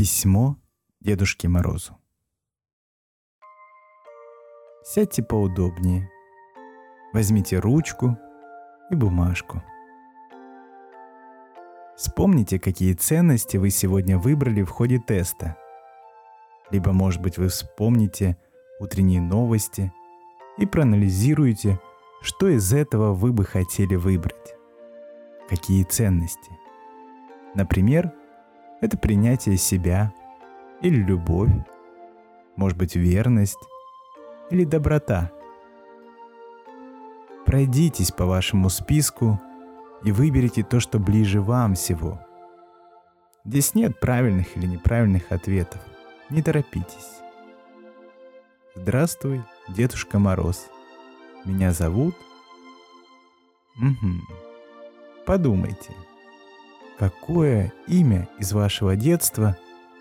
Письмо Дедушке Морозу. Сядьте поудобнее. Возьмите ручку и бумажку. Вспомните, какие ценности вы сегодня выбрали в ходе теста. Либо, может быть, вы вспомните утренние новости и проанализируете, что из этого вы бы хотели выбрать. Какие ценности. Например, это принятие себя или любовь, может быть верность или доброта. Пройдитесь по вашему списку и выберите то, что ближе вам всего. Здесь нет правильных или неправильных ответов. Не торопитесь. Здравствуй, Дедушка Мороз. Меня зовут... Угу. Подумайте какое имя из вашего детства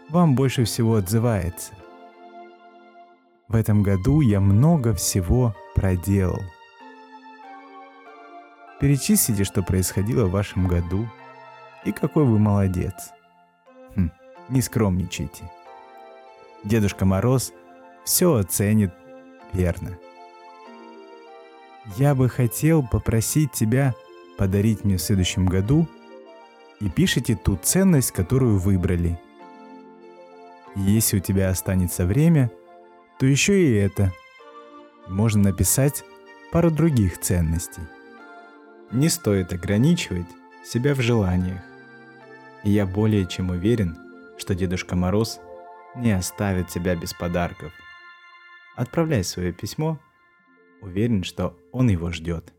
вам больше всего отзывается. В этом году я много всего проделал. Перечислите, что происходило в вашем году и какой вы молодец. Хм, не скромничайте. Дедушка Мороз все оценит верно. Я бы хотел попросить тебя подарить мне в следующем году – и пишите ту ценность, которую выбрали. если у тебя останется время, то еще и это. Можно написать пару других ценностей. Не стоит ограничивать себя в желаниях. И я более чем уверен, что Дедушка Мороз не оставит тебя без подарков. Отправляй свое письмо, уверен, что он его ждет.